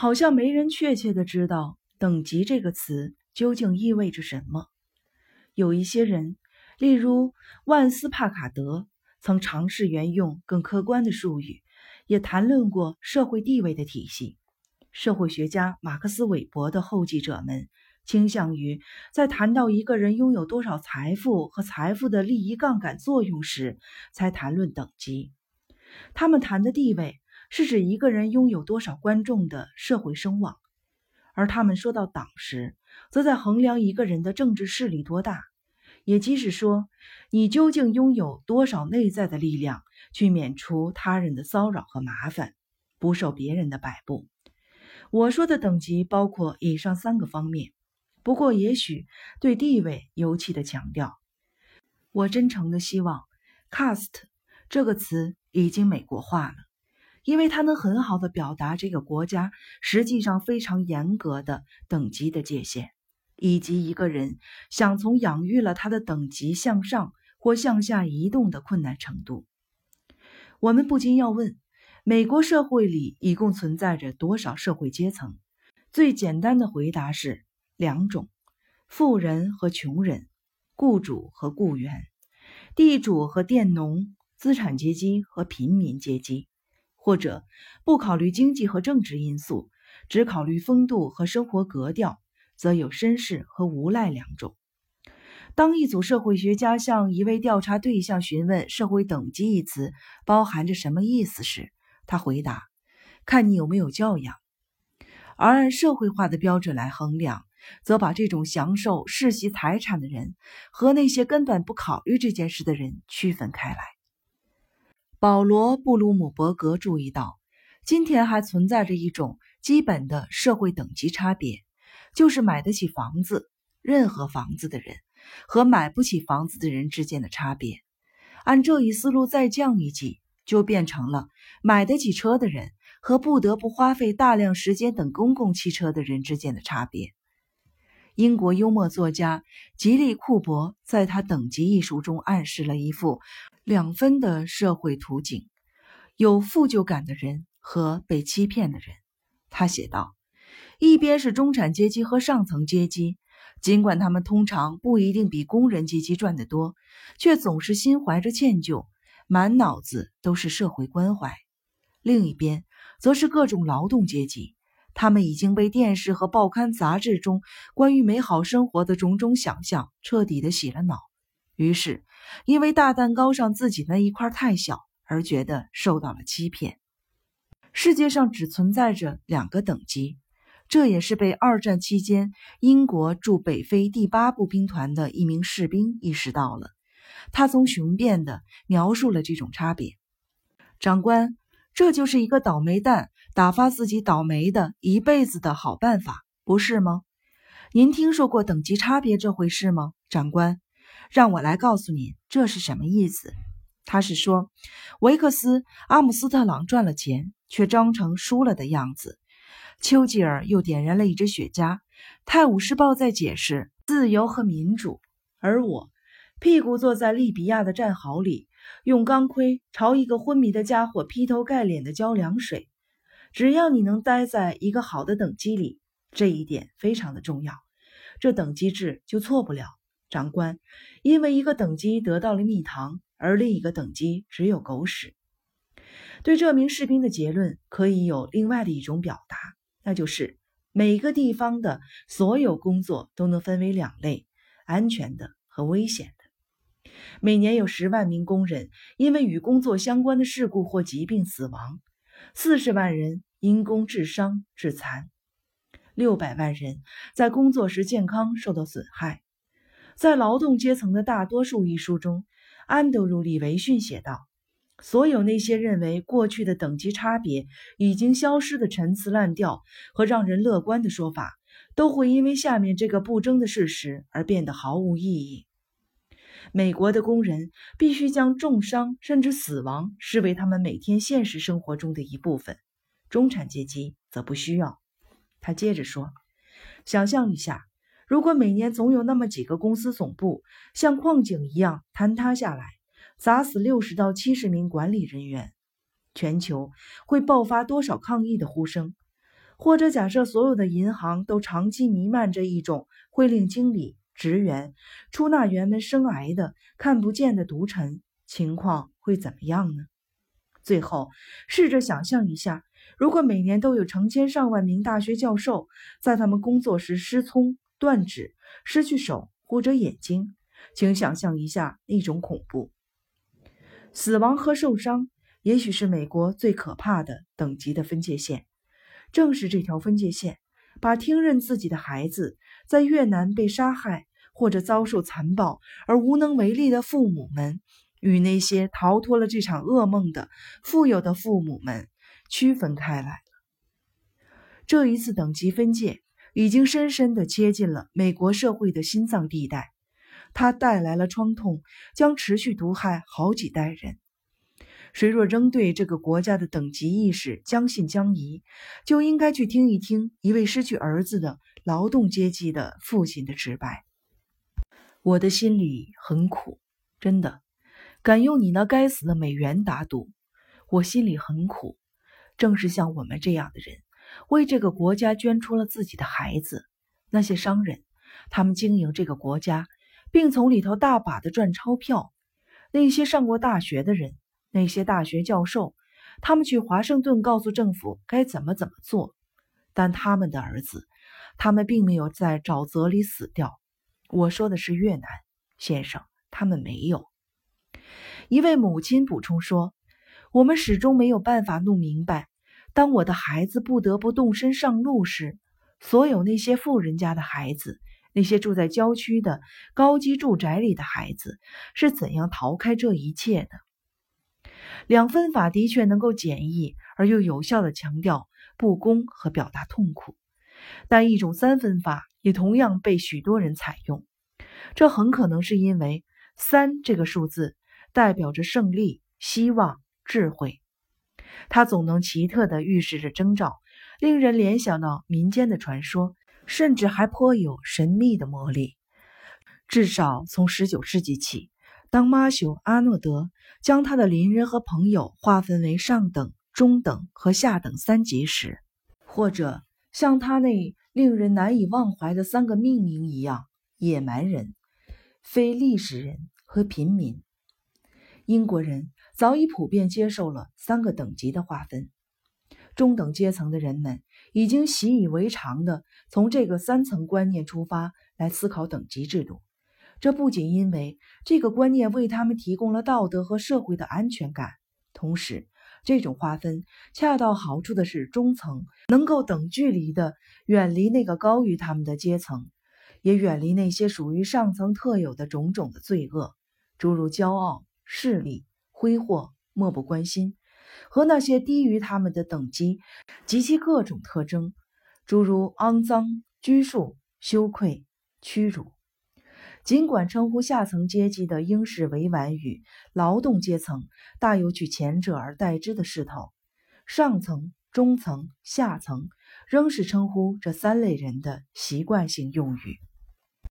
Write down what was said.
好像没人确切的知道“等级”这个词究竟意味着什么。有一些人，例如万斯帕卡德，曾尝试沿用更客观的术语，也谈论过社会地位的体系。社会学家马克思韦伯的后继者们倾向于在谈到一个人拥有多少财富和财富的利益杠杆作用时，才谈论等级。他们谈的地位是指一个人拥有多少观众的社会声望，而他们说到党时，则在衡量一个人的政治势力多大。也即是说，你究竟拥有多少内在的力量，去免除他人的骚扰和麻烦，不受别人的摆布。我说的等级包括以上三个方面，不过也许对地位尤其的强调。我真诚的希望 “cast” 这个词已经美国化了，因为它能很好的表达这个国家实际上非常严格的等级的界限。以及一个人想从养育了他的等级向上或向下移动的困难程度，我们不禁要问：美国社会里一共存在着多少社会阶层？最简单的回答是两种：富人和穷人，雇主和雇员，地主和佃农，资产阶级和平民阶级，或者不考虑经济和政治因素，只考虑风度和生活格调。则有绅士和无赖两种。当一组社会学家向一位调查对象询问“社会等级”一词包含着什么意思时，他回答：“看你有没有教养。”而按社会化的标准来衡量，则把这种享受世袭财产的人和那些根本不考虑这件事的人区分开来。保罗·布鲁姆伯格注意到，今天还存在着一种基本的社会等级差别。就是买得起房子，任何房子的人和买不起房子的人之间的差别。按这一思路再降一级，就变成了买得起车的人和不得不花费大量时间等公共汽车的人之间的差别。英国幽默作家吉利库伯在他《等级》一书中暗示了一幅两分的社会图景：有负疚感的人和被欺骗的人。他写道。一边是中产阶级和上层阶级，尽管他们通常不一定比工人阶级赚得多，却总是心怀着歉疚，满脑子都是社会关怀。另一边则是各种劳动阶级，他们已经被电视和报刊杂志中关于美好生活的种种想象彻底的洗了脑，于是因为大蛋糕上自己那一块太小而觉得受到了欺骗。世界上只存在着两个等级。这也是被二战期间英国驻北非第八步兵团的一名士兵意识到了。他从雄辩地描述了这种差别。长官，这就是一个倒霉蛋打发自己倒霉的一辈子的好办法，不是吗？您听说过等级差别这回事吗，长官？让我来告诉您这是什么意思。他是说，维克斯·阿姆斯特朗赚了钱，却装成输了的样子。丘吉尔又点燃了一支雪茄，《泰晤士报》在解释自由和民主，而我屁股坐在利比亚的战壕里，用钢盔朝一个昏迷的家伙劈头盖脸的浇凉水。只要你能待在一个好的等级里，这一点非常的重要，这等级制就错不了。长官，因为一个等级得到了蜜糖，而另一个等级只有狗屎。对这名士兵的结论，可以有另外的一种表达。那就是每个地方的所有工作都能分为两类：安全的和危险的。每年有十万名工人因为与工作相关的事故或疾病死亡，四十万人因工致伤致残，六百万人在工作时健康受到损害。在《劳动阶层的大多数》一书中，安德鲁·李维逊写道。所有那些认为过去的等级差别已经消失的陈词滥调和让人乐观的说法，都会因为下面这个不争的事实而变得毫无意义。美国的工人必须将重伤甚至死亡视为他们每天现实生活中的一部分，中产阶级则不需要。他接着说：“想象一下，如果每年总有那么几个公司总部像矿井一样坍塌下来。”砸死六十到七十名管理人员，全球会爆发多少抗议的呼声？或者假设所有的银行都长期弥漫着一种会令经理、职员、出纳员们生癌的看不见的毒尘，情况会怎么样呢？最后，试着想象一下，如果每年都有成千上万名大学教授在他们工作时失聪、断指、失去手或者眼睛，请想象一下那种恐怖。死亡和受伤，也许是美国最可怕的等级的分界线。正是这条分界线，把听任自己的孩子在越南被杀害或者遭受残暴而无能为力的父母们，与那些逃脱了这场噩梦的富有的父母们区分开来了。这一次等级分界已经深深地切进了美国社会的心脏地带，它带来了创痛，将持续毒害好几代人。谁若仍对这个国家的等级意识将信将疑，就应该去听一听一位失去儿子的劳动阶级的父亲的直白。我的心里很苦，真的，敢用你那该死的美元打赌，我心里很苦。正是像我们这样的人，为这个国家捐出了自己的孩子。那些商人，他们经营这个国家，并从里头大把的赚钞票。那些上过大学的人。那些大学教授，他们去华盛顿告诉政府该怎么怎么做，但他们的儿子，他们并没有在沼泽里死掉。我说的是越南先生，他们没有。一位母亲补充说：“我们始终没有办法弄明白，当我的孩子不得不动身上路时，所有那些富人家的孩子，那些住在郊区的高级住宅里的孩子，是怎样逃开这一切的。”两分法的确能够简易而又有效地强调不公和表达痛苦，但一种三分法也同样被许多人采用。这很可能是因为三这个数字代表着胜利、希望、智慧，它总能奇特地预示着征兆，令人联想到民间的传说，甚至还颇有神秘的魔力。至少从十九世纪起。当马修·阿诺德将他的邻人和朋友划分为上等、中等和下等三级时，或者像他那令人难以忘怀的三个命名一样，野蛮人、非历史人和平民，英国人早已普遍接受了三个等级的划分。中等阶层的人们已经习以为常地从这个三层观念出发来思考等级制度。这不仅因为这个观念为他们提供了道德和社会的安全感，同时，这种划分恰到好处的是中层能够等距离的远离那个高于他们的阶层，也远离那些属于上层特有的种种的罪恶，诸如骄傲、势力、挥霍、漠不关心，和那些低于他们的等级及其各种特征，诸如肮脏、拘束、羞愧、屈辱。尽管称呼下层阶级的英式委婉语“劳动阶层”大有取前者而代之的势头，上层、中层、下层仍是称呼这三类人的习惯性用语。